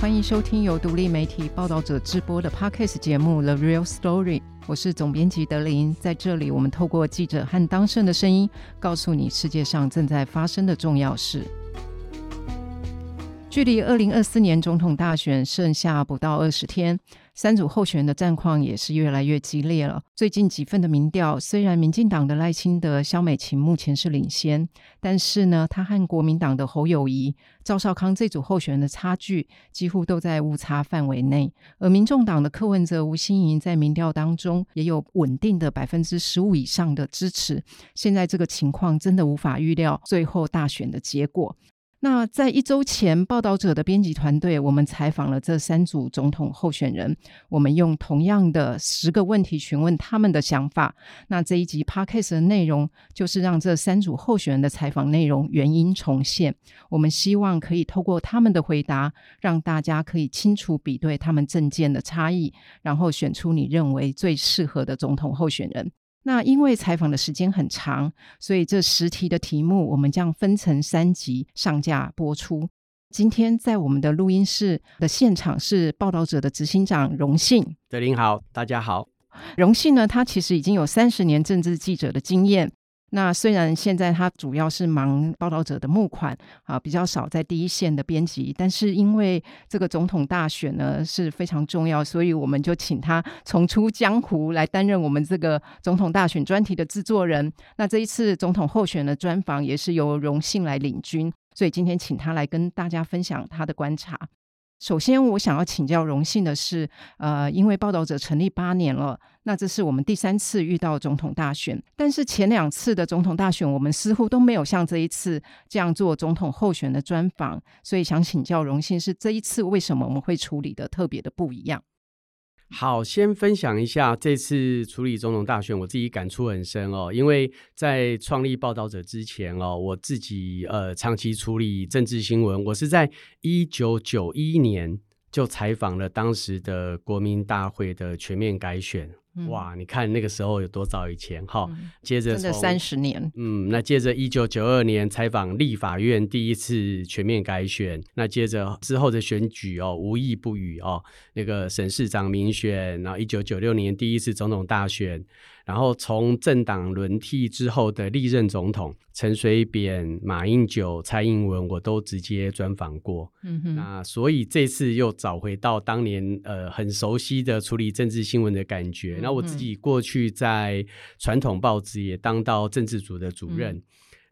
欢迎收听由独立媒体报道者直播的 Podcast 节目《The Real Story》，我是总编辑德林。在这里，我们透过记者和当事人的声音，告诉你世界上正在发生的重要事。距离二零二四年总统大选剩下不到二十天，三组候选人的战况也是越来越激烈了。最近几份的民调，虽然民进党的赖清德、萧美琴目前是领先，但是呢，他和国民党的侯友谊、赵少康这组候选人的差距几乎都在误差范围内。而民众党的柯文哲、吴欣盈在民调当中也有稳定的百分之十五以上的支持。现在这个情况真的无法预料最后大选的结果。那在一周前，报道者的编辑团队，我们采访了这三组总统候选人，我们用同样的十个问题询问他们的想法。那这一集 Podcast 的内容，就是让这三组候选人的采访内容原音重现。我们希望可以透过他们的回答，让大家可以清楚比对他们政见的差异，然后选出你认为最适合的总统候选人。那因为采访的时间很长，所以这十题的题目我们将分成三集上架播出。今天在我们的录音室的现场是报道者的执行长荣幸。德林好，大家好。荣幸呢，他其实已经有三十年政治记者的经验。那虽然现在他主要是忙报道者的募款啊，比较少在第一线的编辑，但是因为这个总统大选呢是非常重要，所以我们就请他重出江湖来担任我们这个总统大选专题的制作人。那这一次总统候选的专访也是由荣幸来领军，所以今天请他来跟大家分享他的观察。首先，我想要请教荣幸的是，呃，因为报道者成立八年了，那这是我们第三次遇到总统大选，但是前两次的总统大选，我们似乎都没有像这一次这样做总统候选的专访，所以想请教荣幸，是这一次为什么我们会处理的特别的不一样？好，先分享一下这次处理总统大选，我自己感触很深哦。因为在创立报道者之前哦，我自己呃长期处理政治新闻，我是在一九九一年就采访了当时的国民大会的全面改选。哇，你看那个时候有多早以前哈？嗯、接着真的三十年，嗯，那接着一九九二年采访立法院第一次全面改选，那接着之后的选举哦，无一不语哦，那个省市长民选，然后一九九六年第一次总统大选。然后从政党轮替之后的历任总统陈水扁、马英九、蔡英文，我都直接专访过。嗯哼，那所以这次又找回到当年呃很熟悉的处理政治新闻的感觉。嗯、那我自己过去在传统报纸也当到政治组的主任，嗯、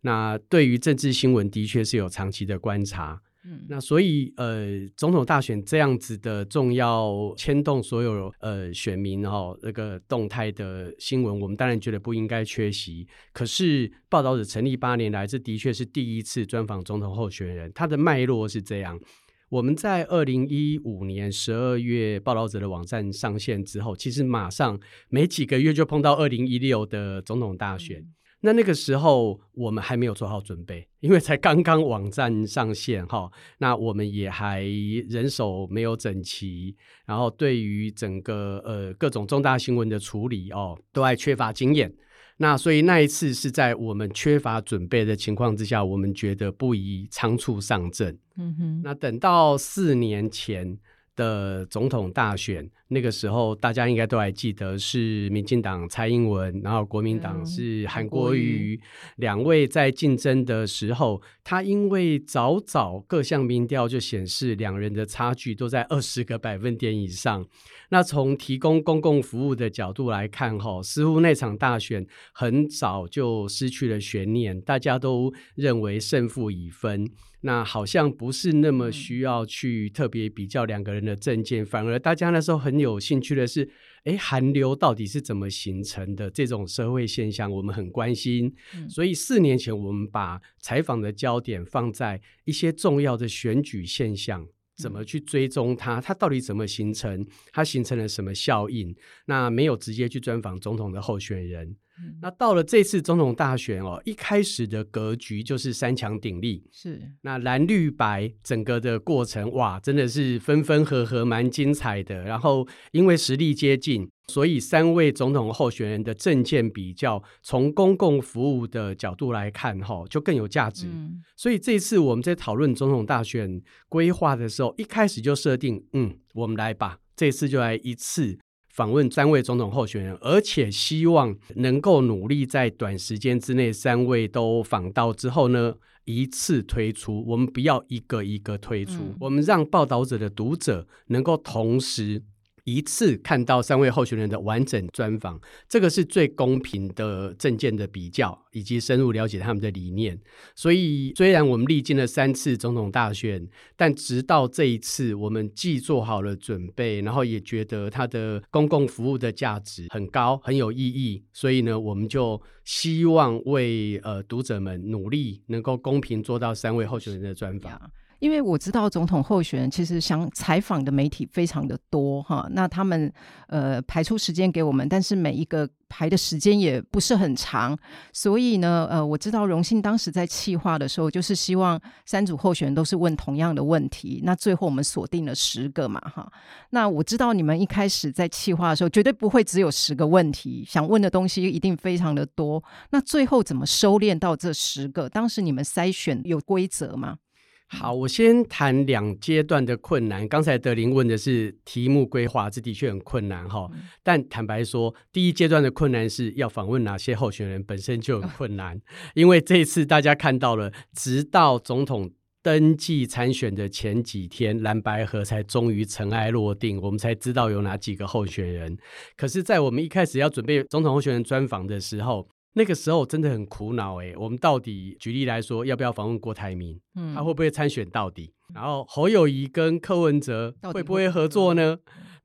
那对于政治新闻的确是有长期的观察。嗯，那所以呃，总统大选这样子的重要牵动所有呃选民哦那个动态的新闻，我们当然觉得不应该缺席。可是报道者成立八年来，这的确是第一次专访总统候选人。他的脉络是这样：我们在二零一五年十二月报道者的网站上线之后，其实马上没几个月就碰到二零一六的总统大选。嗯那那个时候我们还没有做好准备，因为才刚刚网站上线哈，那我们也还人手没有整齐，然后对于整个呃各种重大新闻的处理哦，都还缺乏经验。那所以那一次是在我们缺乏准备的情况之下，我们觉得不宜仓促上阵。嗯哼，那等到四年前的总统大选。那个时候，大家应该都还记得是民进党蔡英文，然后国民党是韩国瑜两位在竞争的时候，他因为早早各项民调就显示两人的差距都在二十个百分点以上。那从提供公共服务的角度来看，哈，似乎那场大选很早就失去了悬念，大家都认为胜负已分。那好像不是那么需要去特别比较两个人的政见，反而大家那时候很。有兴趣的是，哎，韩流到底是怎么形成的？这种社会现象，我们很关心。嗯、所以四年前，我们把采访的焦点放在一些重要的选举现象，怎么去追踪它？它到底怎么形成？它形成了什么效应？那没有直接去专访总统的候选人。嗯、那到了这次总统大选哦，一开始的格局就是三强鼎立，是那蓝绿白整个的过程哇，真的是分分合合，蛮精彩的。然后因为实力接近，所以三位总统候选人的政见比较，从公共服务的角度来看，哈，就更有价值。嗯、所以这次我们在讨论总统大选规划的时候，一开始就设定，嗯，我们来吧，这次就来一次。访问三位总统候选人，而且希望能够努力在短时间之内，三位都访到之后呢，一次推出。我们不要一个一个推出，嗯、我们让报道者的读者能够同时。一次看到三位候选人的完整专访，这个是最公平的政见的比较，以及深入了解他们的理念。所以，虽然我们历经了三次总统大选，但直到这一次，我们既做好了准备，然后也觉得他的公共服务的价值很高，很有意义。所以呢，我们就希望为呃读者们努力，能够公平做到三位候选人的专访。因为我知道总统候选人其实想采访的媒体非常的多哈，那他们呃排出时间给我们，但是每一个排的时间也不是很长，所以呢呃我知道荣幸当时在企划的时候，就是希望三组候选人都是问同样的问题，那最后我们锁定了十个嘛哈，那我知道你们一开始在企划的时候绝对不会只有十个问题，想问的东西一定非常的多，那最后怎么收敛到这十个？当时你们筛选有规则吗？好，我先谈两阶段的困难。刚才德林问的是题目规划，这的确很困难哈。但坦白说，第一阶段的困难是要访问哪些候选人，本身就很困难。因为这一次大家看到了，直到总统登记参选的前几天，蓝白合才终于尘埃落定，我们才知道有哪几个候选人。可是，在我们一开始要准备总统候选人专访的时候，那个时候真的很苦恼哎，我们到底举例来说，要不要访问郭台铭？嗯，他会不会参选到底？然后侯友宜跟柯文哲会不会合作呢？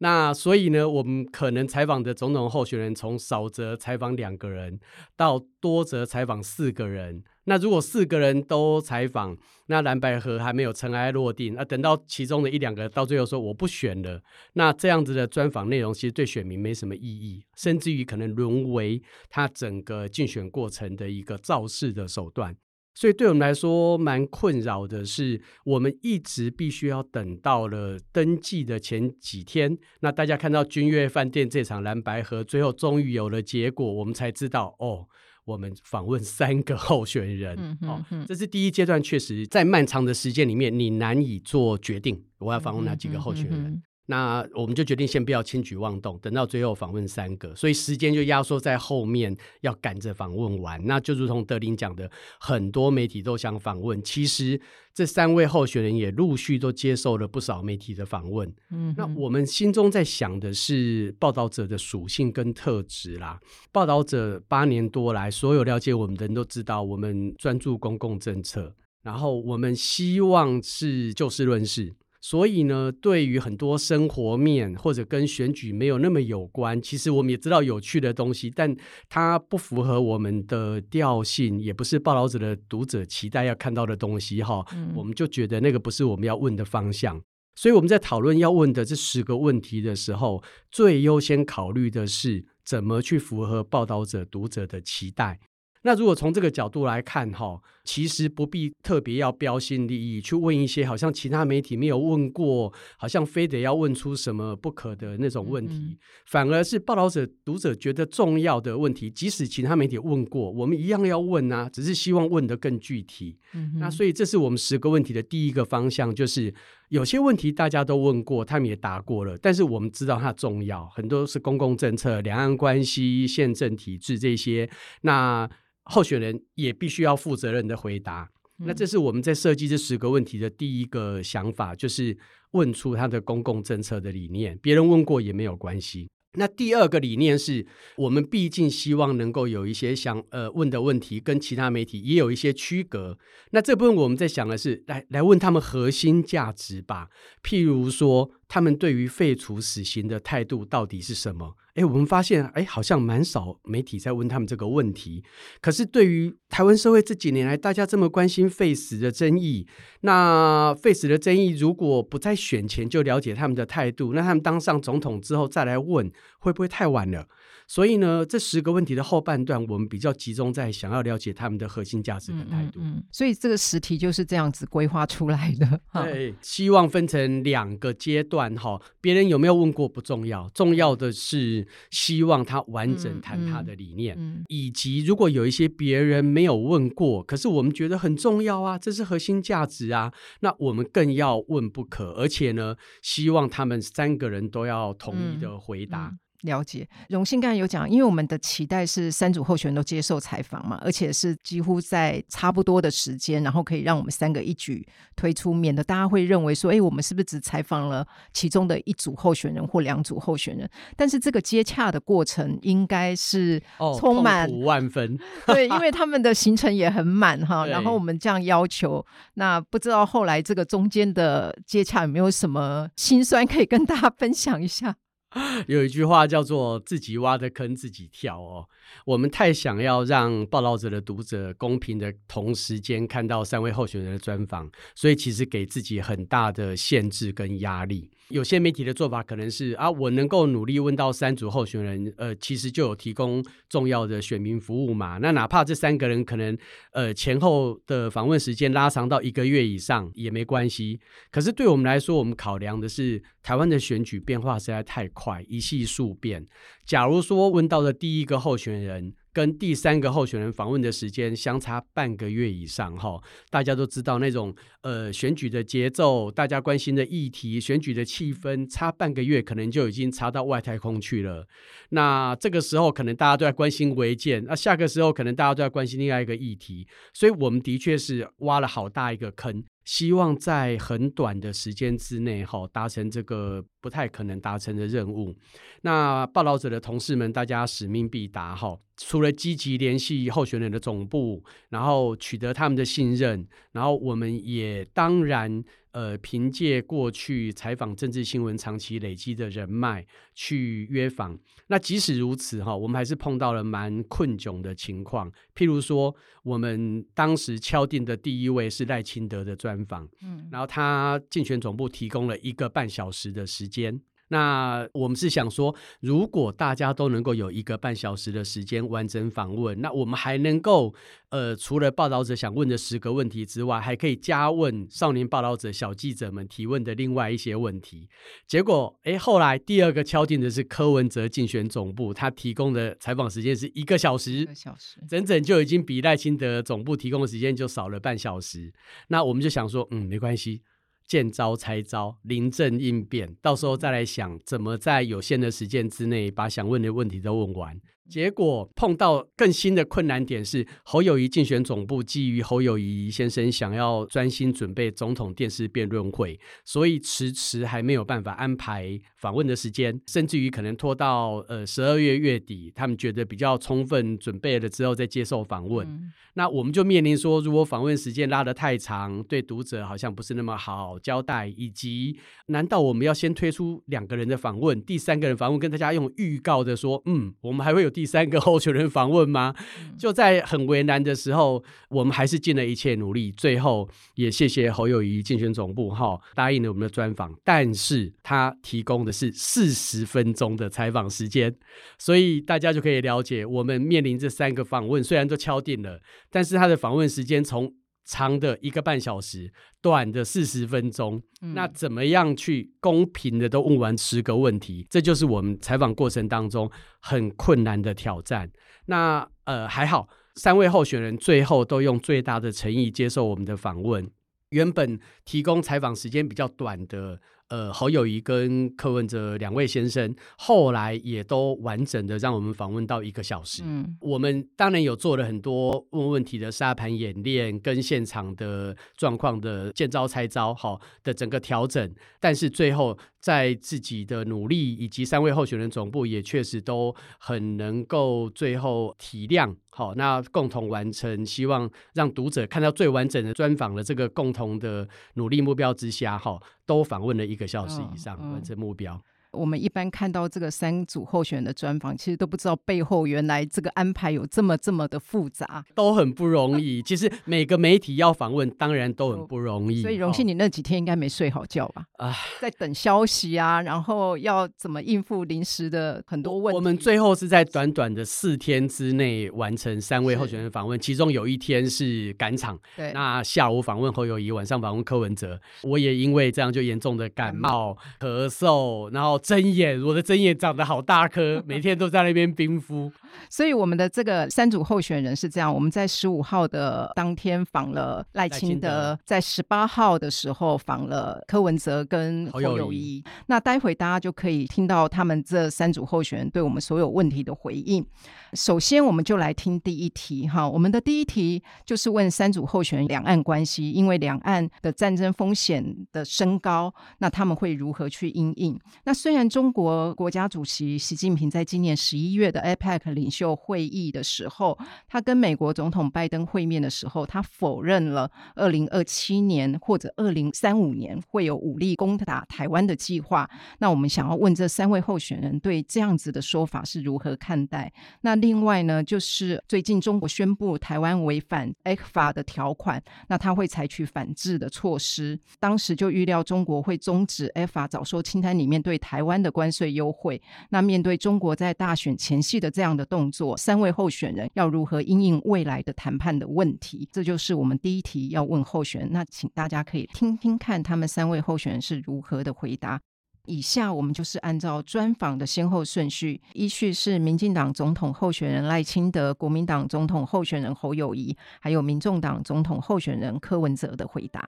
那所以呢，我们可能采访的总统候选人，从少则采访两个人，到多则采访四个人。那如果四个人都采访，那蓝白合还没有尘埃落定，那等到其中的一两个到最后说我不选了，那这样子的专访内容其实对选民没什么意义，甚至于可能沦为他整个竞选过程的一个造势的手段。所以对我们来说蛮困扰的是，我们一直必须要等到了登记的前几天，那大家看到君悦饭店这场蓝白河，最后终于有了结果，我们才知道哦。我们访问三个候选人，嗯哼哼哦，这是第一阶段，确实在漫长的时间里面，你难以做决定，我要访问哪几个候选人。嗯哼哼哼那我们就决定先不要轻举妄动，等到最后访问三个，所以时间就压缩在后面，要赶着访问完。那就如同德林讲的，很多媒体都想访问，其实这三位候选人也陆续都接受了不少媒体的访问。嗯，那我们心中在想的是报道者的属性跟特质啦。报道者八年多来，所有了解我们的人都知道，我们专注公共政策，然后我们希望是就事论事。所以呢，对于很多生活面或者跟选举没有那么有关，其实我们也知道有趣的东西，但它不符合我们的调性，也不是报道者的读者期待要看到的东西哈。嗯、我们就觉得那个不是我们要问的方向，所以我们在讨论要问的这十个问题的时候，最优先考虑的是怎么去符合报道者读者的期待。那如果从这个角度来看，哈，其实不必特别要标新立异去问一些好像其他媒体没有问过，好像非得要问出什么不可的那种问题，嗯嗯，反而是报道者读者觉得重要的问题，即使其他媒体问过，我们一样要问啊，只是希望问得更具体。嗯嗯，那所以这是我们十个问题的第一个方向，就是有些问题大家都问过，他们也答过了，但是我们知道它重要，很多是公共政策、两岸关系、宪政体制这些，那。候选人也必须要负责任的回答。那这是我们在设计这十个问题的第一个想法，就是问出他的公共政策的理念。别人问过也没有关系。那第二个理念是我们毕竟希望能够有一些想呃问的问题跟其他媒体也有一些区隔。那这部分我们在想的是来来问他们核心价值吧，譬如说他们对于废除死刑的态度到底是什么？哎，我们发现，哎，好像蛮少媒体在问他们这个问题。可是，对于台湾社会这几年来大家这么关心废死的争议，那废死的争议如果不在选前就了解他们的态度，那他们当上总统之后再来问，会不会太晚了？所以呢，这十个问题的后半段，我们比较集中在想要了解他们的核心价值跟态度。嗯，嗯，所以这个十题就是这样子规划出来的。对，希望分成两个阶段哈。别人有没有问过不重要，重要的是希望他完整谈他的理念，以及如果有一些别人没有问过，可是我们觉得很重要啊，这是核心价值啊，那我们更要问不可。而且呢，希望他们三个人都要统一的回答。了解，荣幸刚才有讲，因为我们的期待是三组候选人都接受采访嘛，而且是几乎在差不多的时间，然后可以让我们三个一举推出，免得大家会认为说，哎，我们是不是只采访了其中的一组候选人或两组候选人？但是这个接洽的过程应该是充满五万分，对，因为他们的行程也很满哈。然后我们这样要求，那不知道后来这个中间的接洽有没有什么心酸可以跟大家分享一下？有一句话叫做“自己挖的坑自己跳”哦，我们太想要让报道者的读者公平的同时间看到三位候选人的专访，所以其实给自己很大的限制跟压力。有些媒体的做法可能是啊，我能够努力问到三组候选人，呃，其实就有提供重要的选民服务嘛。那哪怕这三个人可能呃前后的访问时间拉长到一个月以上也没关系。可是对我们来说，我们考量的是台湾的选举变化实在太快，一夕数变。假如说问到的第一个候选人，跟第三个候选人访问的时间相差半个月以上，哈，大家都知道那种呃选举的节奏，大家关心的议题，选举的气氛，差半个月可能就已经差到外太空去了。那这个时候可能大家都在关心违建，那下个时候可能大家都在关心另外一个议题，所以我们的确是挖了好大一个坑。希望在很短的时间之内，哈，达成这个不太可能达成的任务。那报道者的同事们，大家使命必达，哈。除了积极联系候选人的总部，然后取得他们的信任，然后我们也当然。呃，凭借过去采访政治新闻长期累积的人脉去约访，那即使如此哈，我们还是碰到了蛮困窘的情况。譬如说，我们当时敲定的第一位是赖清德的专访，嗯，然后他竞选总部提供了一个半小时的时间。那我们是想说，如果大家都能够有一个半小时的时间完整访问，那我们还能够，呃，除了报道者想问的十个问题之外，还可以加问少年报道者小记者们提问的另外一些问题。结果，哎，后来第二个敲定的是柯文哲竞选总部，他提供的采访时间是一个小时，一个小时，整整就已经比赖清德总部提供的时间就少了半小时。那我们就想说，嗯，没关系。见招拆招，临阵应变，到时候再来想怎么在有限的时间之内把想问的问题都问完。结果碰到更新的困难点是，侯友谊竞选总部基于侯友谊先生想要专心准备总统电视辩论会，所以迟迟还没有办法安排访问的时间，甚至于可能拖到呃十二月月底，他们觉得比较充分准备了之后再接受访问。嗯、那我们就面临说，如果访问时间拉得太长，对读者好像不是那么好交代，以及难道我们要先推出两个人的访问，第三个人访问跟大家用预告的说，嗯，我们还会有。第三个候选人访问吗？就在很为难的时候，我们还是尽了一切努力。最后也谢谢侯友谊竞选总部哈，答应了我们的专访，但是他提供的是四十分钟的采访时间，所以大家就可以了解，我们面临这三个访问虽然都敲定了，但是他的访问时间从长的一个半小时，短的四十分钟，嗯，那怎么样去公平的都问完十个问题？这就是我们采访过程当中很困难的挑战。那呃还好，三位候选人最后都用最大的诚意接受我们的访问。原本提供采访时间比较短的。呃，侯友谊跟柯文哲两位先生后来也都完整的让我们访问到一个小时。嗯，我们当然有做了很多问问题的沙盘演练，跟现场的状况的见招拆招，好，的整个调整，但是最后。在自己的努力以及三位候选人总部也确实都很能够最后体谅，好，那共同完成，希望让读者看到最完整的专访的这个共同的努力目标之下，哈，都访问了一个小时以上，完成目标。我们一般看到这个三组候选人的专访，其实都不知道背后原来这个安排有这么这么的复杂，都很不容易。其实每个媒体要访问，当然都很不容易。所以荣幸，你那几天应该没睡好觉吧？啊，在等消息啊，然后要怎么应付临时的很多问题。我们最后是在短短的四天之内完成三位候选人访问，其中有一天是赶场。对，那下午访问侯友谊，晚上访问柯文哲。我也因为这样就严重的感冒、咳嗽，然后睁眼，我的针眼长得好大颗，每天都在那边冰敷。所以我们的这个三组候选人是这样：我们在十五号的当天访了赖清德，在十八号的时候访了柯文哲跟侯友谊。那待会大家就可以听到他们这三组候选人对我们所有问题的回应。首先，我们就来听第一题哈。我们的第一题就是问三组候选人两岸关系，因为两岸的战争风险的升高，那他们会如何去应应？那虽然中国国家主席习近平在今年十一月的 APEC 领袖会议的时候，他跟美国总统拜登会面的时候，他否认了二零二七年或者二零三五年会有武力攻打台湾的计划。那我们想要问这三位候选人对这样子的说法是如何看待？那另外呢，就是最近中国宣布台湾违反 ECFA 的条款，那他会采取反制的措施。当时就预料中国会终止 ECFA 早收清单里面对台湾的关税优惠。那面对中国在大选前夕的这样的动作，三位候选人要如何因应未来的谈判的问题？这就是我们第一题要问候选人。那请大家可以听听看他们三位候选人是如何的回答。以下我们就是按照专访的先后顺序，依序是民进党总统候选人赖清德、国民党总统候选人侯友谊，还有民众党总统候选人柯文哲的回答。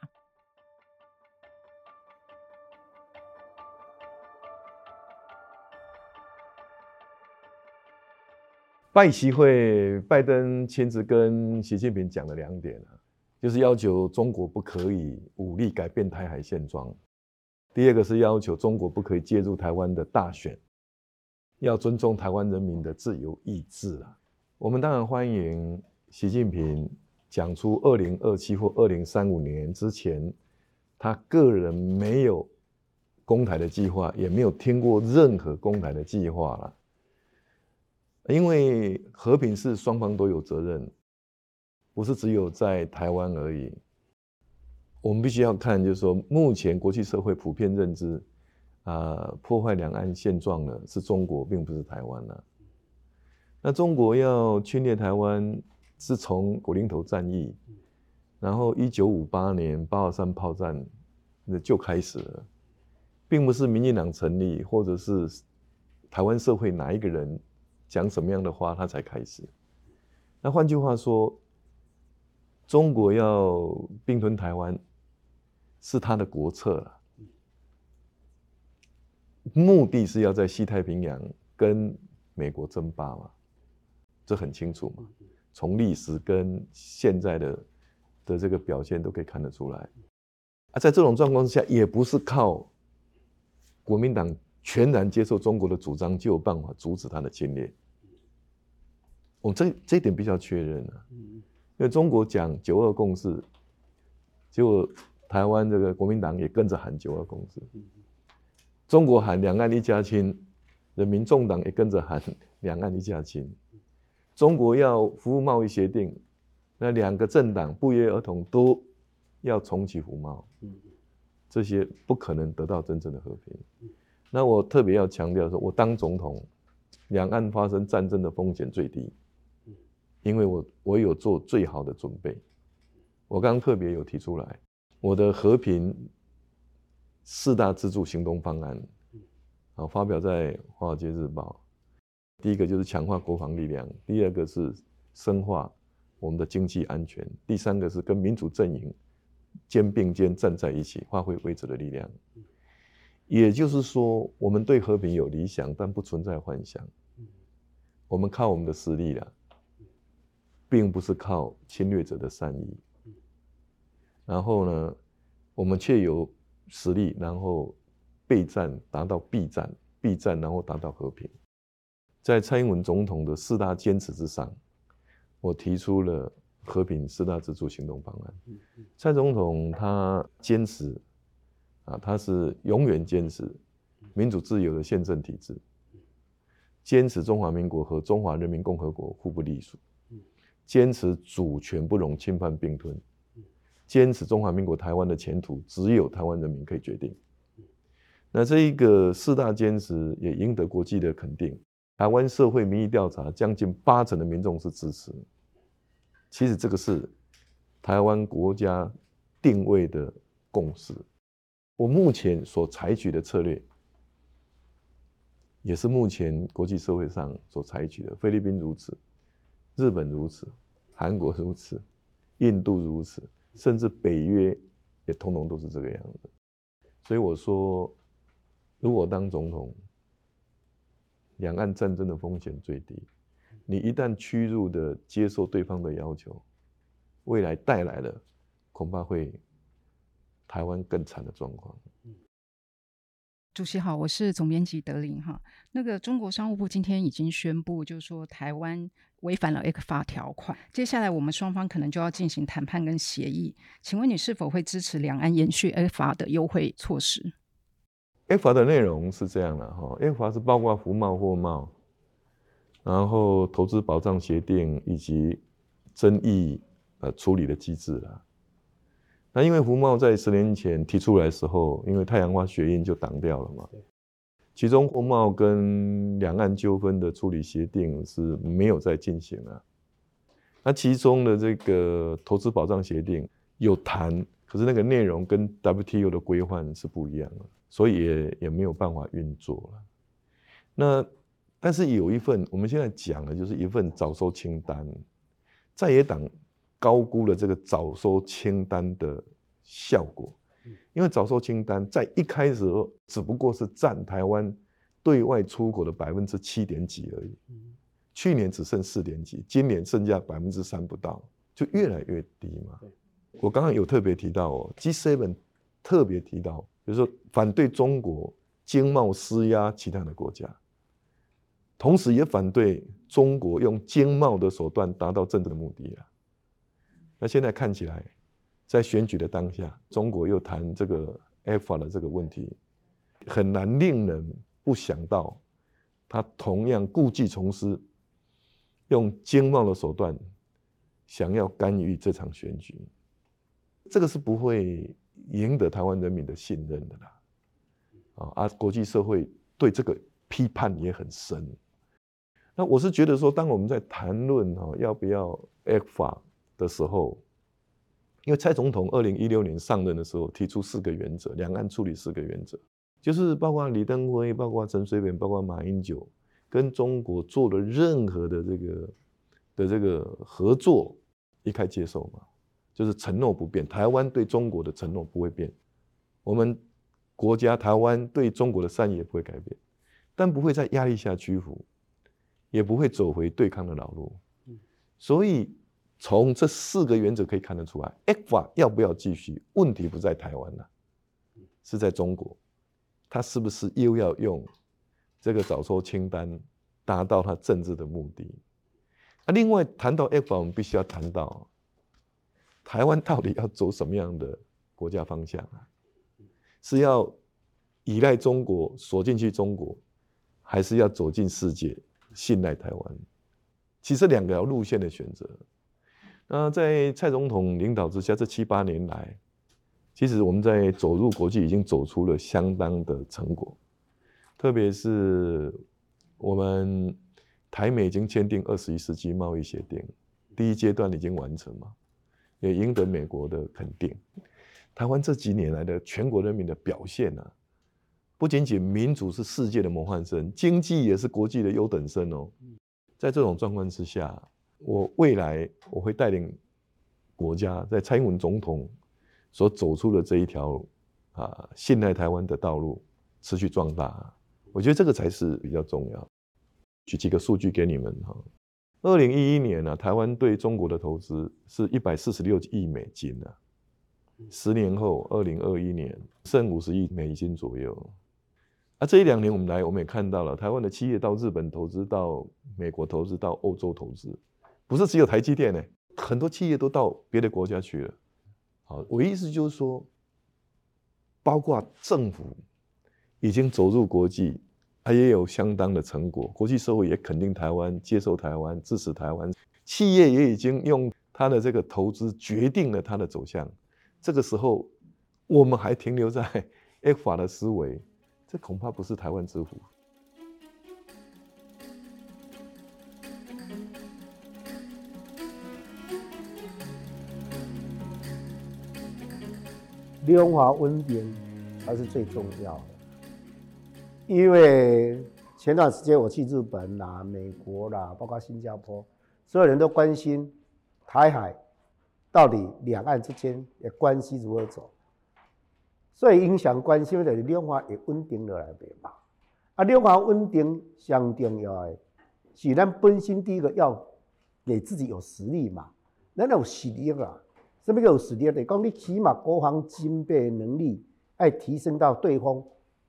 拜习会，拜登亲自跟习近平讲了两点，就是要求中国不可以武力改变台海现状。第二个是要求中国不可以介入台湾的大选，要尊重台湾人民的自由意志啊！我们当然欢迎习近平讲出二零二七或二零三五年之前，他个人没有攻台的计划，也没有听过任何攻台的计划了。因为和平是双方都有责任，不是只有在台湾而已。我们必须要看，就是说，目前国际社会普遍认知，啊、破坏两岸现状的是中国，并不是台湾了。那中国要侵略台湾，是从古林头战役，然后一九五八年八二三炮战，那就开始了，并不是民进党成立，或者是台湾社会哪一个人讲什么样的话，他才开始。那换句话说，中国要并吞台湾。是他的国策了，目的是要在西太平洋跟美国争霸嘛，这很清楚嘛，从历史跟现在的的这个表现都可以看得出来。啊，在这种状况之下，也不是靠国民党全然接受中国的主张就有办法阻止他的侵略。我这这一点比较确认啊，因为中国讲九二共识，结果。台湾这个国民党也跟着喊九二共识，中国喊两岸一家亲，人民众党也跟着喊两岸一家亲。中国要服务贸易协定，那两个政党不约而同都要重启服贸，这些不可能得到真正的和平。那我特别要强调说，我当总统，两岸发生战争的风险最低，因为我我有做最好的准备。我刚特别有提出来。我的和平四大支柱行动方案，啊，发表在《华尔街日报》。第一个就是强化国防力量，第二个是深化我们的经济安全，第三个是跟民主阵营肩并肩站在一起，发挥维持的力量。也就是说，我们对和平有理想，但不存在幻想。我们靠我们的实力了，并不是靠侵略者的善意。然后呢，我们却有实力，然后备战达到避战，避战然后达到和平。在蔡英文总统的四大坚持之上，我提出了和平四大支柱行动方案。蔡总统他坚持，啊，他是永远坚持民主自由的宪政体制，坚持中华民国和中华人民共和国互不隶属，坚持主权不容侵犯并吞，坚持中华民国台湾的前途只有台湾人民可以决定。那这一个四大坚持也赢得国际的肯定。台湾社会民意调查，将近八成的民众是支持。其实这个是台湾国家定位的共识。我目前所采取的策略，也是目前国际社会上所采取的。菲律宾如此，日本如此，韩国如此，印度如此，甚至北约也通通都是这个样子。所以我说，如果当总统，两岸战争的风险最低，你一旦屈辱的接受对方的要求，未来带来的恐怕会台湾更惨的状况。主席好，我是总编辑德林哈。那个中国商务部今天已经宣布，就是说台湾违反了 ECFA 条款，接下来我们双方可能就要进行谈判跟协议。请问你是否会支持两岸延续 ECFA 的优惠措施？ECFA 的内容是这样的哈，ECFA 是包括服贸、货贸，然后投资保障协定以及争议呃处理的机制啦。那因为服贸在十年前提出来的时候，因为太阳花学运就挡掉了嘛。其中货贸跟两岸纠纷的处理协定是没有再进行了。那其中的这个投资保障协定有谈，可是那个内容跟 WTO 的规范是不一样的。所以也也没有办法运作了。那但是有一份我们现在讲的就是一份早收清单，在野党高估了这个早收清单的效果，因为早收清单在一开始只不过是占台湾对外出口的百分之七点几而已，去年只剩四点几，今年剩下百分之三不到，就越来越低嘛。我刚刚有特别提到哦，G7 特别提到。比如说，反对中国经贸施压其他的国家，同时也反对中国用经贸的手段达到政治的目的啊。那现在看起来，在选举的当下，中国又谈这个 ECFA 的这个问题，很难令人不想到，他同样故技重施，用经贸的手段想要干预这场选举，这个是不会。赢得台湾人民的信任的啦，啊，而国际社会对这个批判也很深。那我是觉得说，当我们在谈论哈要不要 ECFA 的时候，因为蔡总统二零一六年上任的时候提出四个原则，两岸处理四个原则，就是包括李登辉、包括陈水扁、包括马英九跟中国做的任何的这个的这个合作，一概接受嘛。就是承诺不变，台湾对中国的承诺不会变，我们国家台湾对中国的善意也不会改变，但不会在压力下屈服，也不会走回对抗的老路。所以从这四个原则可以看得出来，ECFA 要不要继续？问题不在台湾了，是在中国，他是不是又要用这个早收清单达到他政治的目的？啊，另外谈到 ECFA，我们必须要谈到。台湾到底要走什么样的国家方向啊？是要依赖中国锁进去中国，还是要走进世界信赖台湾？其实两条路线的选择。那在蔡总统领导之下，这七八年来，其实我们在走入国际已经走出了相当的成果，特别是我们台美已经签订二十一世纪贸易协定，第一阶段已经完成嘛。也赢得美国的肯定。台湾这几年来的全国人民的表现呢、啊，不仅仅民主是世界的模范生，经济也是国际的优等生哦。在这种状况之下，我未来我会带领国家在蔡英文总统所走出的这一条啊信赖台湾的道路持续壮大。我觉得这个才是比较重要。举几个数据给你们哈。二零一一年呢、啊，台湾对中国的投资是一百四十六亿美金呢、啊。十年后，二零二一年剩五十亿美金左右。啊，这一两年我们来，我们也看到了台湾的企业到日本投资，到美国投资，到欧洲投资，不是只有台积电呢，很多企业都到别的国家去了。好，我意思就是说，包括政府已经走入国际，它也有相当的成果，国际社会也肯定台湾，接受台湾，支持台湾，企业也已经用它的这个投资决定了它的走向。这个时候，我们还停留在 f 法的思维，这恐怕不是台湾之福。量化稳定才是最重要的，因为前段时间我去日本啦、美国啦，包括新加坡，所有人都关心台海到底两岸之间的关系如何走，所以影响关系的量化也稳定了来的嘛。啊，量化稳定相重要的，是咱本身第一个要给自己有实力嘛，咱有实力啊。什么叫有实力？就讲你起码国防军备能力要提升到对方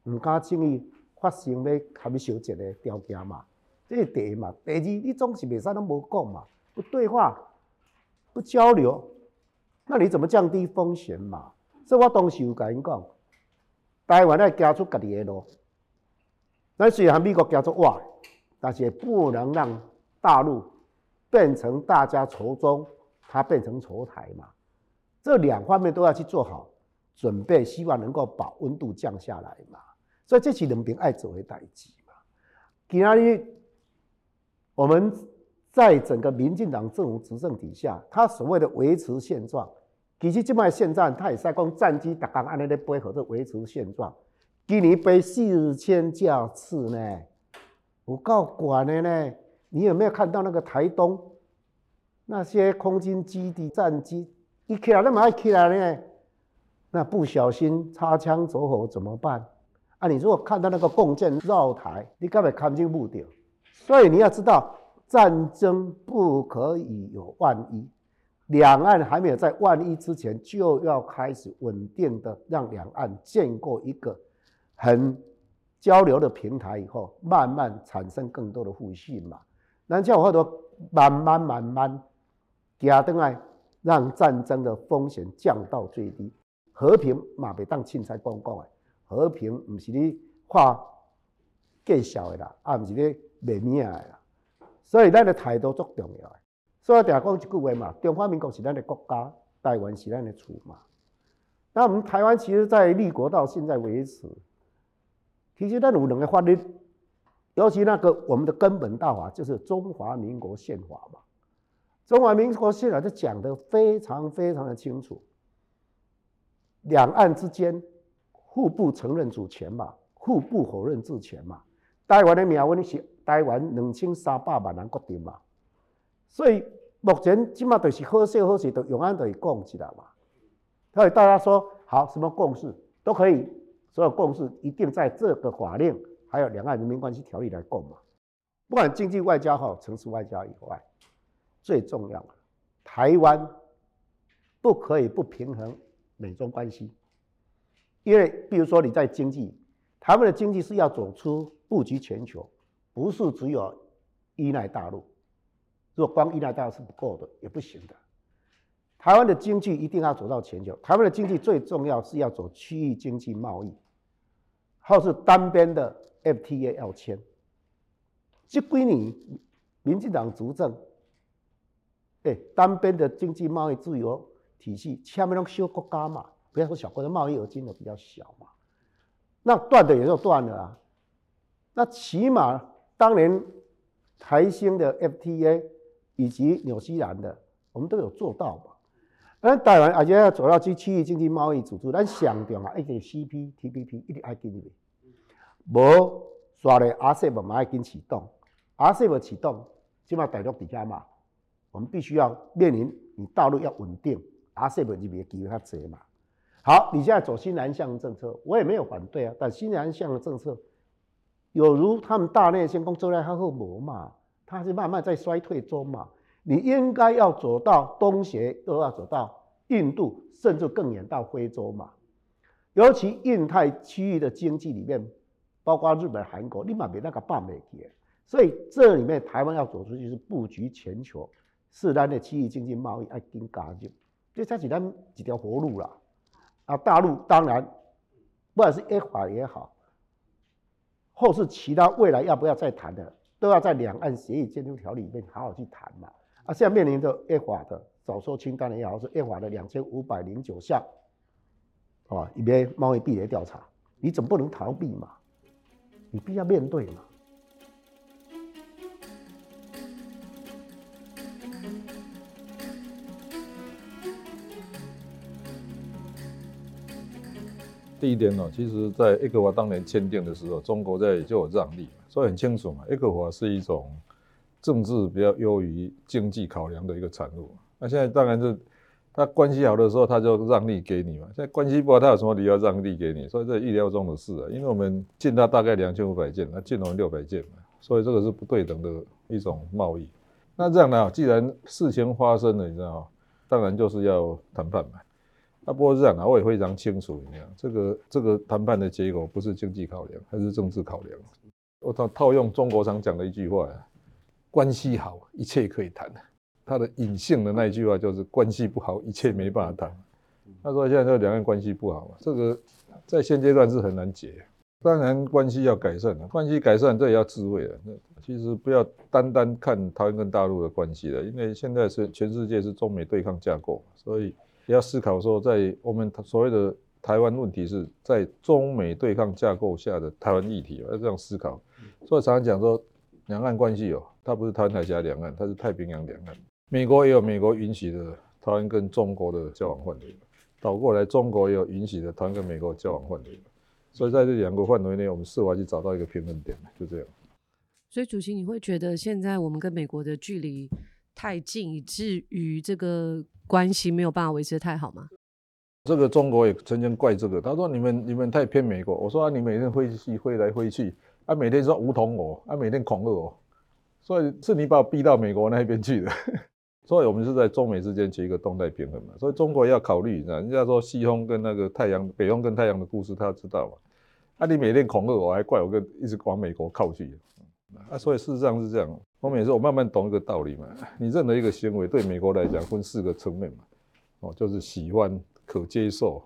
唔敢轻易发生要和你相接的条件嘛，这是第一嘛。第二，你总是袂使拢无讲嘛，不对话，不交流，那你怎么降低风险嘛？所以我当时有甲因讲，台湾要走出家己的路。咱虽然美国走出外，但是不能让大陆变成大家仇中，它变成仇台嘛。这两方面都要去做好准备，希望能够把温度降下来嘛。所以这是两边爱做的代志嘛。其他的，我们在整个民进党政府执政底下，他所谓的维持现状，其实这卖现状，他也在讲战机打刚安尼的配合着维持现状。今年飞四千架次呢，有够管的呢。你有没有看到那个台东那些空军基地战机？一起来那么爱起来呢？那不小心擦枪走火怎么办？啊，你如果看到那个共建绕台，你根本看不清目的。所以你要知道，战争不可以有万一，两岸还没有在万一之前，就要开始稳定的让两岸建构一个很交流的平台，以后慢慢产生更多的互信嘛。那叫我多慢慢慢慢加登来。让战争的风险降到最低，和平嘛别当凊彩讲讲诶，和平不是你画介绍的啦，啊不是你卖命的啦，所以咱的态度足重要的。所以我常讲一句话嘛，中华民国是咱的国家，台湾是咱的厝嘛。那我们台湾其实在立国到现在为止，其实咱有两个法律，尤其那个我们的根本大法就是中华民国宪法嘛。中华民国现在就讲得非常非常的清楚，两岸之间互不承认主权嘛，互不否认主权嘛。台湾的命运是台湾两千三百万人决定嘛，所以目前起码就是好说好事都永远都会讲起来嘛。所以大家说好什么共识都可以，所有共识一定在这个法令还有两岸人民关系条例来共嘛，不管经济外交好，城市外交以外。最重要的，台湾不可以不平衡美中关系，因为比如说你在经济，台湾的经济是要走出布局全球，不是只有依赖大陆。如果光依赖大陆是不够的，也不行的。台湾的经济一定要走到全球，台湾的经济最重要是要走区域经济贸易，或是单边的 FTA 要签。这几年民进党执政。哎，单边的经济贸易自由体系，下面那种小国家嘛，不要说小国家，贸易额金额比较小嘛，那断的也就断了啊。那起码当年台星的 FTA 以及纽西兰的，我们都有做到嘛。那台湾而且要走到去区域经济贸易组织，咱强调啊，一个 CPTPP 一定要跟的，无刷的 RCEP 嘛要启动，RCEP 启动起码大陆底下嘛。我们必须要面临你道路要稳定，RCEP 就别给他折嘛。好，你现在走新南向政策，我也没有反对啊。但新南向的政策有如他们大内先攻周来他后磨嘛，他是慢慢在衰退中嘛。你应该要走到东协，又要走到印度，甚至更远到非洲嘛。尤其印太区域的经济里面，包括日本、韩国，立马别那个半美体。所以这里面台湾要走出去是布局全球。是咱的区域经济贸易要紧加入，这才是咱一条活路啦。啊，大陆当然，不管是 ECFA 也好，或是其他未来要不要再谈的，都要在两岸协议监督条例里面好好去谈嘛。啊，现在面临着越法的早收清单也好，是越法的两千五百零九项，啊，一边贸易壁垒调查，你总不能逃避嘛？你必须要面对嘛。第一点呢，其实，在 ECFA 当年签订的时候，中国在就有让利，所以很清楚嘛。ECFA 是一种政治比较优于经济考量的一个产物。那现在当然是他关系好的时候，他就让利给你嘛。现在关系不好，他有什么理由让利给你？所以这意料中的事啊。因为我们进他大概两千五百件，他进我们六百件嘛，所以这个是不对等的一种贸易。那这样呢，既然事情发生了，你知道？当然就是要谈判嘛。啊，不过是这样啊，我也非常清楚，你这个这个谈判的结果不是经济考量，还是政治考量。我套套用中国常讲的一句话，关系好，一切可以谈。他的隐性的那一句话就是关系不好，一切没办法谈。他说现在这两岸关系不好嘛，这个在现阶段是很难解。当然关系要改善了，关系改善这也要智慧了。那。其实不要单单看台湾跟大陆的关系了，因为现在是全世界是中美对抗架构，所以。也要思考说，在我们所谓的台湾问题是在中美对抗架构下的台湾议题，要这样思考。所以常常讲说，两岸关系哦，它不是台湾海峡两岸，它是太平洋两岸。美国也有美国允许的台湾跟中国的交往范围，倒过来中国也有允许的台湾跟美国交往范围。所以在这两个范围内，我们设法去找到一个平衡点，就这样。所以主席，你会觉得现在我们跟美国的距离太近，以至于这个关系没有办法维持得太好吗？这个中国也曾经怪这个，他说你们你们太偏美国。我说，你每天飞去飞来飞去，啊，每天说梧桐我，啊，每天恐吓我，所以是你把我逼到美国那边去的。所以我们是在中美之间取一个动态平衡嘛。所以中国要考虑，人家说西风跟那个太阳，北风跟太阳的故事，他知道嘛。啊，你每天恐吓我，还怪我跟一直往美国靠去。啊，所以事实上是这样。后面也是我慢慢懂一个道理嘛。你任何一个行为对美国来讲分四个层面嘛。哦，就是喜欢、可接受、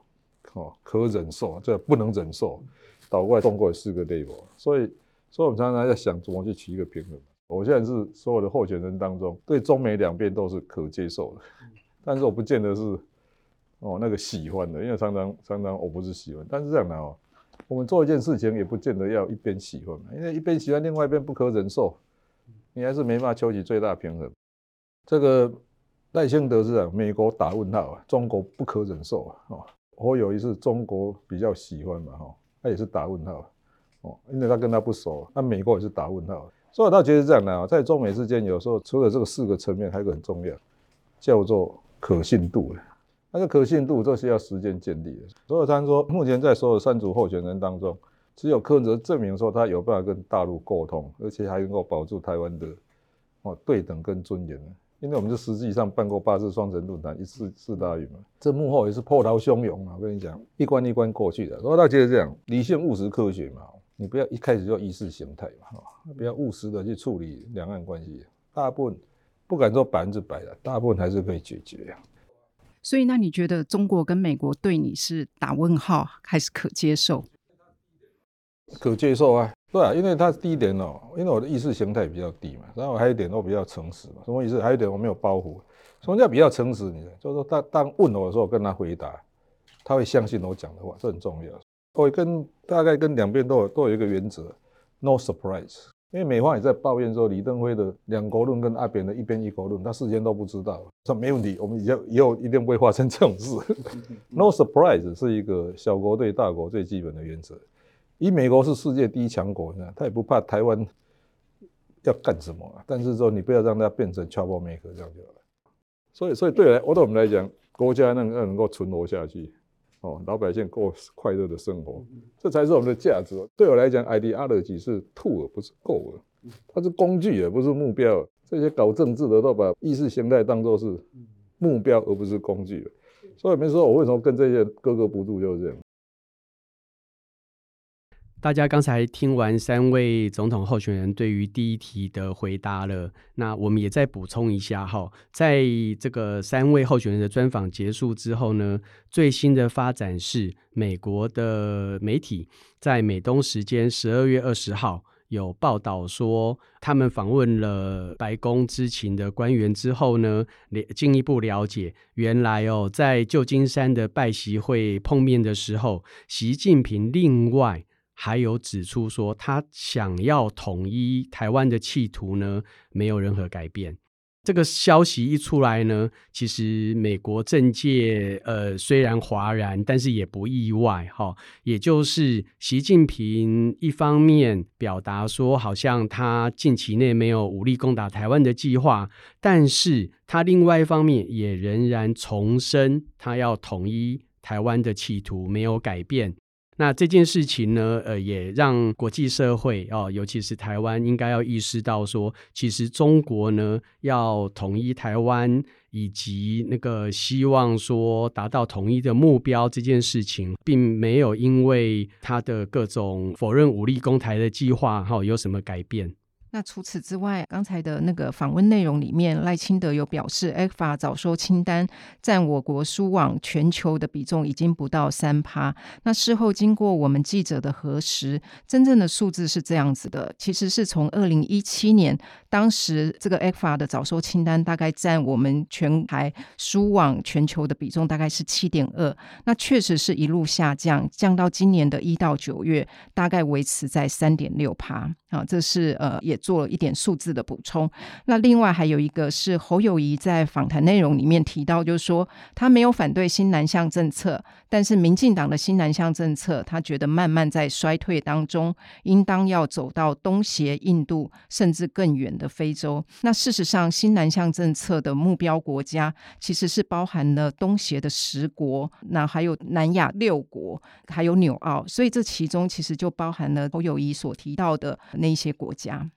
哦可忍受，这不能忍受。倒过来，中国有四个 level。所以，所以我们常常在想怎么去取一个平衡。我现在是所有的候选人当中，对中美两边都是可接受的，但是我不见得是哦那个喜欢的，因为常常常常我不是喜欢。但是这样的哦。我们做一件事情也不见得要一边喜欢，因为一边喜欢，另外一边不可忍受，你还是没办法求取最大平衡。这个赖清德是啊，美国打问号啊，中国不可忍受啊，哦，我有一次中国比较喜欢嘛，哈，他也是打问号，哦，因为他跟他不熟，那美国也是打问号，所以我倒觉得这样的啊，在中美之间，有时候除了这个四个层面，还有一个很重要，叫做可信度。那个可信度，这是要时间建立的。所以他说，目前在所有三组候选人当中，只有柯文哲证明说他有办法跟大陆沟通，而且还能够保住台湾的哦对等跟尊严。因为我们是实际上办过八次双城论坛，一次四大运嘛，这幕后也是波涛汹涌嘛。我跟你讲，一关一关过去的。所以他觉得这样，理性务实科学嘛，你不要一开始就意识形态嘛，不要务实的去处理两岸关系。大部分不敢说百分之百的，大部分还是可以解决。所以，那你觉得中国跟美国对你是打问号还是可接受？可接受啊，对啊，因为他第一点哦，因为我的意识形态比较低嘛，然后还有一点我比较诚实嘛，什么意思？还有一点我没有包袱。什么叫比较诚实？你就是说，他当问我的时候，我跟他回答，他会相信我讲的话，这很重要。我会跟大概跟两边都有都有一个原则，no surprise。因为美方也在抱怨说，李登辉的两国论跟阿扁的一边一国论，他事先都不知道。说没问题，我们以后以后一定不会发生这种事。No surprise 是一个小国对大国最基本的原则。以美国是世界第一强国，他也不怕台湾要干什么，但是说你不要让它变成 trouble maker 这样就好了。所以，所以对来，我对我们来讲，国家能能够存活下去。哦，老百姓过快乐的生活，这才是我们的价值。对我来讲，ideology 是 tool 不是 goal，它是工具而不是目标。这些搞政治的都把意识形态当作是目标而不是工具。所以没说我为什么跟这些格格不入，就是这样。大家刚才听完三位总统候选人对于第一题的回答了，那我们也再补充一下哈，在这个三位候选人的专访结束之后呢，最新的发展是美国的媒体在美东时间十二月二十号有报道说，他们访问了白宫知情的官员之后呢，进一步了解，原来哦，在旧金山的拜习会碰面的时候，习近平另外。还有指出说，他想要统一台湾的企图呢，没有任何改变。这个消息一出来呢，其实美国政界呃虽然哗然，但是也不意外哈。也就是习近平一方面表达说，好像他近期内没有武力攻打台湾的计划，但是他另外一方面也仍然重申他要统一台湾的企图没有改变。那这件事情呢，呃，也让国际社会哦，尤其是台湾，应该要意识到说，其实中国呢要统一台湾，以及那个希望说达到统一的目标这件事情，并没有因为他的各种否认武力攻台的计划哈、哦，有什么改变。那除此之外，刚才的那个访问内容里面，赖清德有表示，ECFA 早收清单占我国输往全球的比重已经不到三趴。那事后经过我们记者的核实，真正的数字是这样子的，其实是从二零一七年，当时这个 ECFA 的早收清单大概占我们全台输往全球的比重大概是七点二，那确实是一路下降，降到今年的一到九月，大概维持在三点六趴。啊，这是呃也。做了一点数字的补充。那另外还有一个是侯友宜在访谈内容里面提到，就是说他没有反对新南向政策，但是民进党的新南向政策，他觉得慢慢在衰退当中，应当要走到东协、印度甚至更远的非洲。那事实上，新南向政策的目标国家其实是包含了东协的十国，那还有南亚六国，还有纽澳，所以这其中其实就包含了侯友宜所提到的那些国家。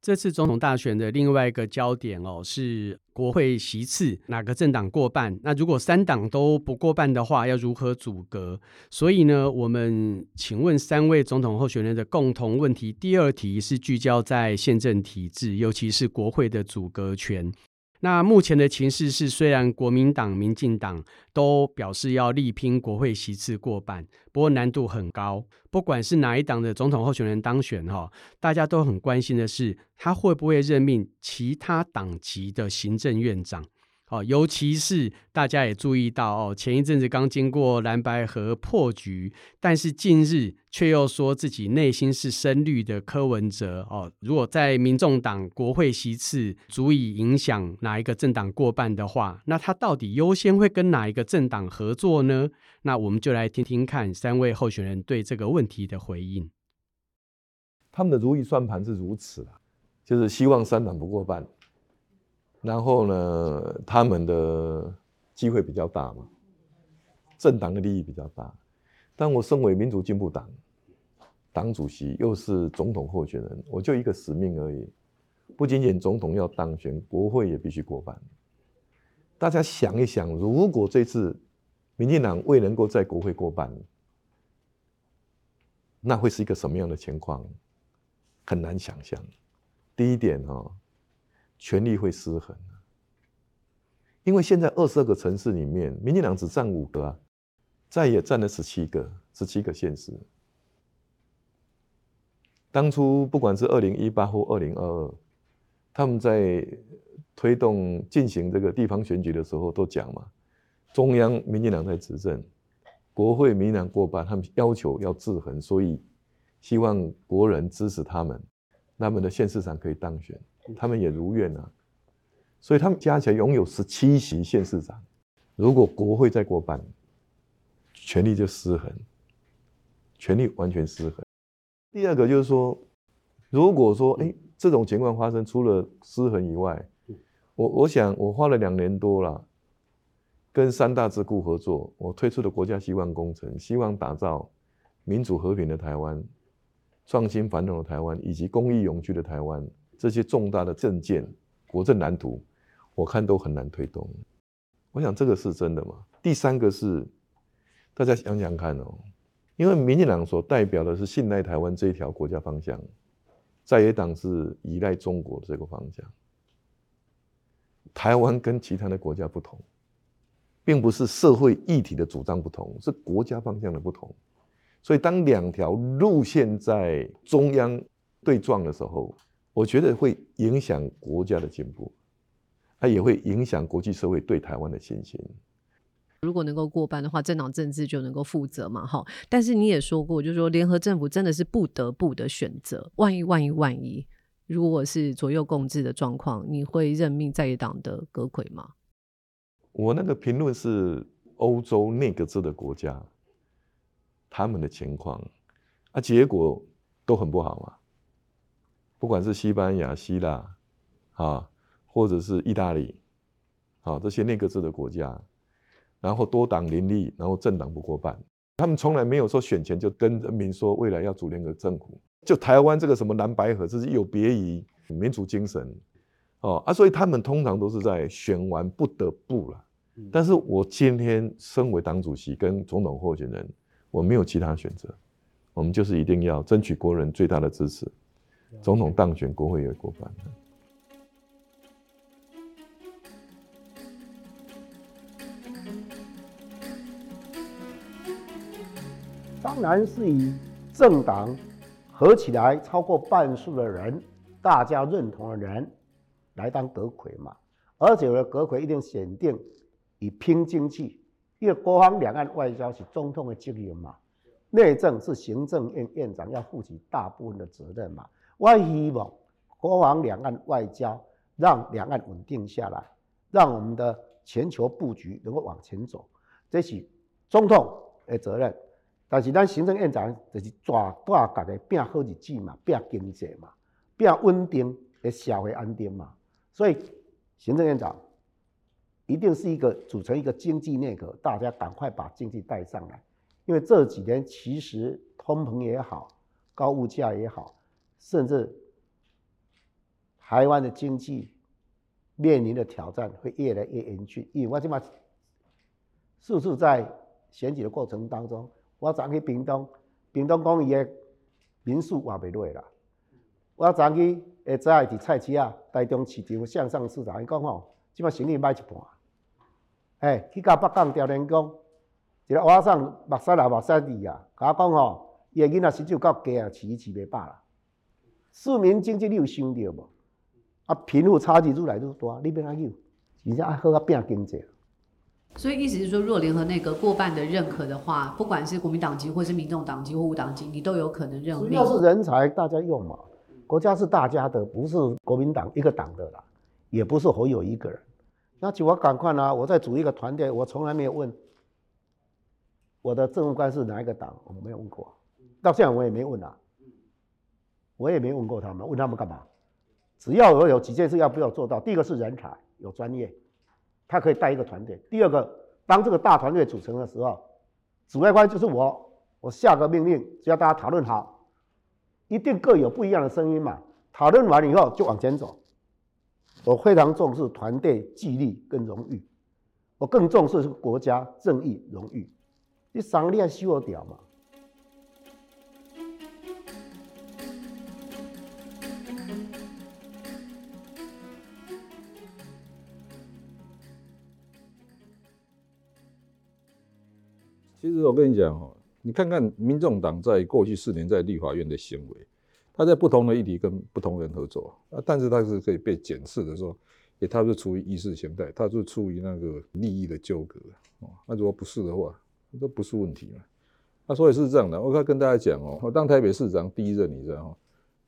这次总统大选的另外一个焦点哦，是国会席次哪个政党过半？那如果三党都不过半的话，要如何阻隔？所以呢，我们请问三位总统候选人的共同问题，第二题是聚焦在宪政体制，尤其是国会的阻隔权。那目前的情势是，虽然国民党、民进党都表示要力拼国会席次过半，不过难度很高。不管是哪一党的总统候选人当选，哈，大家都很关心的是，他会不会任命其他党籍的行政院长。哦，尤其是大家也注意到哦，前一阵子刚经过蓝白合破局，但是近日却又说自己内心是深绿的柯文哲哦。如果在民众党国会席次足以影响哪一个政党过半的话，那他到底优先会跟哪一个政党合作呢？那我们就来听听看三位候选人对这个问题的回应。他们的如意算盘是如此，就是希望三党不过半。然后呢，他们的机会比较大嘛，政党的利益比较大。但我身为民主进步党党主席，又是总统候选人，我就一个使命而已，不仅仅总统要当选，国会也必须过半。大家想一想，如果这次民进党未能够在国会过半，那会是一个什么样的情况？很难想象。第一点哈。权力会失衡，因为现在二十二个城市里面，民进党只占五个啊，再也占了十七个，十七个县市。当初不管是二零一八或二零二二，他们在推动进行这个地方选举的时候，都讲嘛，中央民进党在执政，国会民进党过半，他们要求要制衡，所以希望国人支持他们，他们的县市长可以当选。他们也如愿啊，所以他们加起来拥有十七席县市长。如果国会再过半，权力就失衡，权力完全失衡。第二个就是说，如果说哎这种情况发生，除了失衡以外，我我想我花了两年多了，跟三大智库合作，我推出的国家希望工程，希望打造民主和平的台湾、创新繁荣的台湾以及公益永续的台湾。这些重大的政见、国政蓝图，我看都很难推动。我想这个是真的吗？第三个是，大家想想看哦，因为民进党所代表的是信赖台湾这一条国家方向，在野党是依赖中国的这个方向。台湾跟其他的国家不同，并不是社会议题的主张不同，是国家方向的不同。所以，当两条路线在中央对撞的时候，我觉得会影响国家的进步，它也会影响国际社会对台湾的信心。如果能够过半的话，政党政治就能够负责嘛，哈。但是你也说过，就是说联合政府真的是不得不的选择。万一万一万一，如果是左右共治的状况，你会任命在野党的阁揆吗？我那个评论是欧洲内阁制的国家，他们的情况啊，结果都很不好嘛。不管是西班牙、希腊啊，或者是意大利，啊，这些内阁制的国家。然后多党林立，然后政党不过半，他们从来没有说选前就跟人民说未来要组联合政府。就台湾这个什么蓝白合，这是有别于民主精神，哦啊，所以他们通常都是在选完不得不了。但是我今天身为党主席跟总统候选人，我没有其他选择，我们就是一定要争取国人最大的支持，总统当选，国会也过半。当然是以政党合起来超过半数的人，大家认同的人来当阁揆嘛。而且呢，阁揆一定选定以拼经济，因为国防、两岸、外交是总统的责任嘛。内政是行政院院长要负起大部分的责任嘛。我希望国防、两岸、外交让两岸稳定下来，让我们的全球布局能够往前走，这是总统的责任。但是咱行政院长就是抓大家的拼好日子嘛，拼经济嘛，拼稳定的社会安定嘛。所以行政院长一定是一个组成一个经济内阁，大家赶快把经济带上来。因为这几年其实通膨也好，高物价也好，甚至台湾的经济面临的挑战会越来越严峻。因为我起码是不是在选举的过程当中？我昨去屏东，屏东讲伊个民宿活袂落啦。我昨去下早伫菜市啊，台中市场向上市场，伊讲吼，即摆生意歹一半。哎，去甲北港调研工，一个晚上目屎来目屎滴啊，甲我讲吼，伊个囡仔薪水够低啊，饲伊饲袂饱啦。市民经济你有想到无？啊，贫富差距愈来愈大，你要安怎样？而且爱好啊拼经济。所以意思是说，如果联合内阁过半的认可的话，不管是国民党籍，或是民众党籍或无党籍，你都有可能任命。要是人才大家用嘛，国家是大家的，不是国民党一个党的啦，也不是侯友一个人。那就我赶快呢，我再组一个团队，我从来没有问我的政务官是哪一个党，我没有问过，到现在我也没问啊，我也没问过他们，问他们干嘛？只要我有几件事要不要做到，第一个是人才有专业。他可以带一个团队。第二个，当这个大团队组成的时候，指挥官就是我，我下个命令，只要大家讨论好，一定各有不一样的声音嘛。讨论完以后就往前走。我非常重视团队纪律跟荣誉，我更重视国家正义荣誉。你三个你要修掉嘛。其实我跟你讲哦，你看看民众党在过去四年在立法院的行为，他在不同的议题跟不同人合作啊，但是他是可以被检视的说，也，他是出于意识形态，他是出于那个利益的纠葛哦。那如果不是的话，这不是问题嘛。那所以是这样的，我可跟大家讲哦，我当台北市长第一任，你知道吗？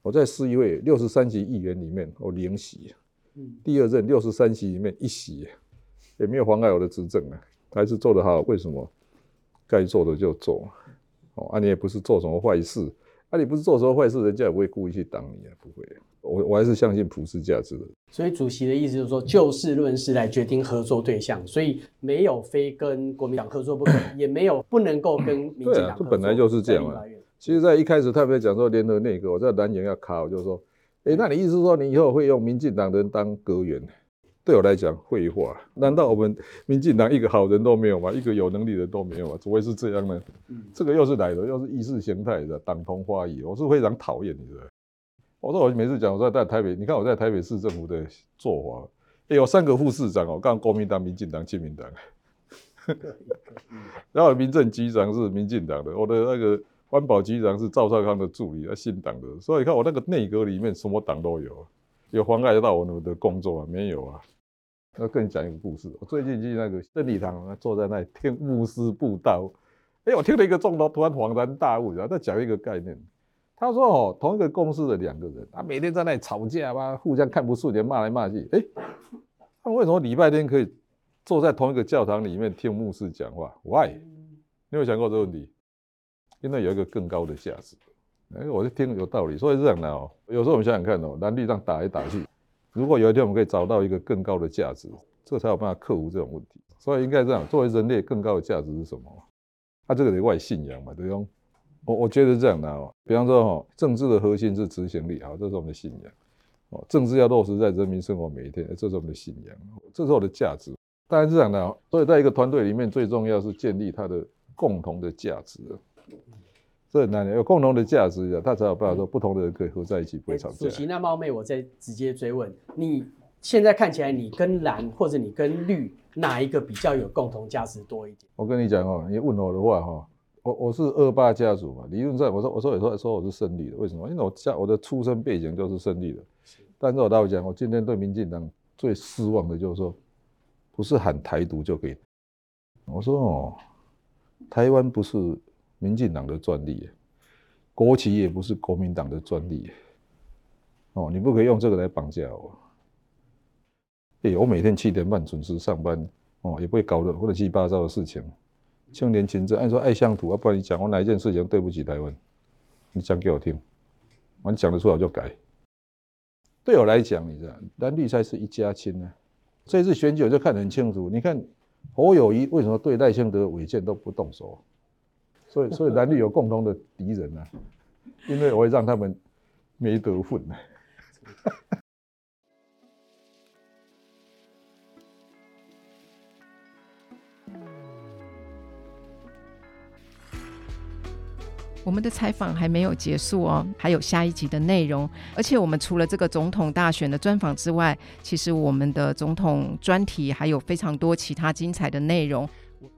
我在市议会六十三席议员里面，我零席，第二任六十三席里面一席，也没有妨碍我的执政啊，还是做得好。为什么？该做的就做，哦，啊，你也不是做什么坏事，啊，你不是做什么坏事，人家也不会故意去挡你啊，不会。我我还是相信普世价值的。所以主席的意思就是说，就事论事来决定合作对象，所以没有非跟国民党合作不可，也没有不能够跟民进党合作。对啊，这本来就是这样啊。其实，在一开始特别讲说联合内阁，我在南园要卡，我就说，哎、欸，那你意思是说你以后会用民进党人当阁员？对我来讲，废话。难道我们民进党一个好人都没有吗？一个有能力的人都没有吗？怎么会是这样呢？嗯、这个又是来的，又是意识形态的党同花异，我是非常讨厌你的。我说我每次讲，我说在台北，你看我在台北市政府的做法，欸、有三个副市长哦，刚国民党、民进党、亲民党，然后民政局长是民进党的，我的那个环保局长是赵少康的助理，啊，新党的，所以你看我那个内阁里面什么党都有，有妨碍到我们的工作啊？没有啊。要跟你讲一个故事。我最近去那个真理堂，坐在那里听牧师布道。哎，我听了一个钟头，突然恍然大悟，然后他讲一个概念。他说：“哦，同一个公司的两个人，他每天在那里吵架嘛，互相看不顺眼，骂来骂去。哎，他们为什么礼拜天可以坐在同一个教堂里面听牧师讲话？Why？你有想过这个问题？因为有一个更高的价值。哎，我就听有道理。所以这样的哦，有时候我们想想看哦，蓝绿这样打来打去。”如果有一天我们可以找到一个更高的价值，这才有办法克服这种问题。所以应该这样，作为人类更高的价值是什么？他、啊、这个得外信仰嘛，对不？我我觉得这样的哦，比方说哈，政治的核心是执行力，好，这是我们的信仰。哦，政治要落实在人民生活每一天，这是我们的信仰，这是我的价值。当然是这样的，所以在一个团队里面，最重要是建立它的共同的价值。这很难，有共同的价值，他才有办法说不同的人可以合在一起，不会吵架。主席，那冒昧我再直接追问，你现在看起来，你跟蓝或者你跟绿哪一个比较有共同价值多一点？我跟你讲哦，你问我的话哈，我我是二八家族嘛，理论上我说我说有时候说我是胜利的，为什么？因为我家我的出生背景就是胜利的。但是我倒讲，我今天对民进党最失望的就是说，不是喊台独就可以。我说哦，台湾不是。民进党的专利，国旗也不是国民党的专利，哦，你不可以用这个来绑架我。哎，我每天七点半准时上班，哦，也不会搞得乱七八糟的事情。青年勤政，按说爱乡土，要不然你讲我哪一件事情对不起台湾，你讲给我听，我讲得出来我就改。对我来讲，你知道，蓝绿才是一家亲呢。这次选举我就看得很清楚，你看侯友谊为什么对赖清德违建都不动手？所以，所以蓝绿有共同的敌人啊，因为我会让他们没得混。我们的采访还没有结束哦，还有下一集的内容。而且，我们除了这个总统大选的专访之外，其实我们的总统专题还有非常多其他精彩的内容。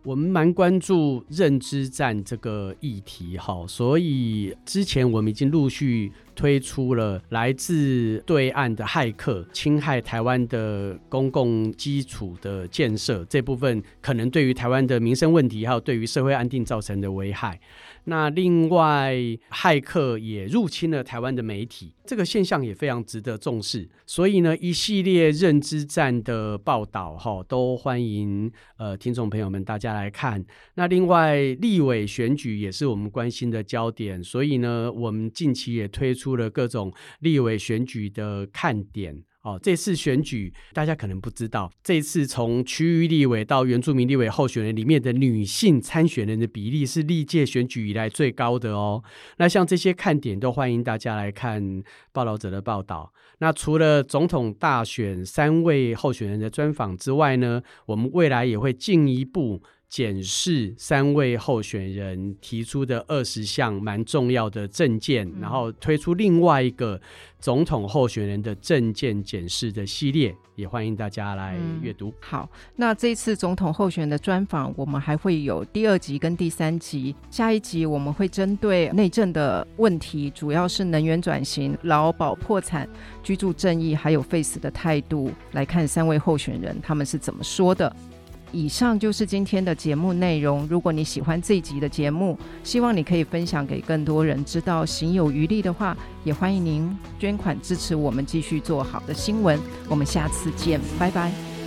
我们蛮关注认知战这个议题，哈，所以之前我们已经陆续推出了来自对岸的骇客侵害台湾的公共基础的建设这部分，可能对于台湾的民生问题，还有对于社会安定造成的危害。那另外，骇客也入侵了台湾的媒体，这个现象也非常值得重视。所以呢，一系列认知战的报道，哈，都欢迎呃听众朋友们大家来看。那另外，立委选举也是我们关心的焦点，所以呢，我们近期也推出了各种立委选举的看点。哦，这次选举大家可能不知道，这次从区域立委到原住民立委候选人里面的女性参选人的比例是历届选举以来最高的哦。那像这些看点都欢迎大家来看报道者的报道。那除了总统大选三位候选人的专访之外呢，我们未来也会进一步。检视三位候选人提出的二十项蛮重要的证件，嗯，然后推出另外一个总统候选人的证件检视的系列，也欢迎大家来阅读。嗯。好，那这次总统候选人的专访，我们还会有第二集跟第三集。下一集我们会针对内政的问题，主要是能源转型、劳保破产、居住正义，还有 Face 的态度，来看三位候选人他们是怎么说的。以上就是今天的节目内容。如果你喜欢这一集的节目，希望你可以分享给更多人知道。行有余力的话，也欢迎您捐款支持我们继续做好的新闻。我们下次见，拜拜。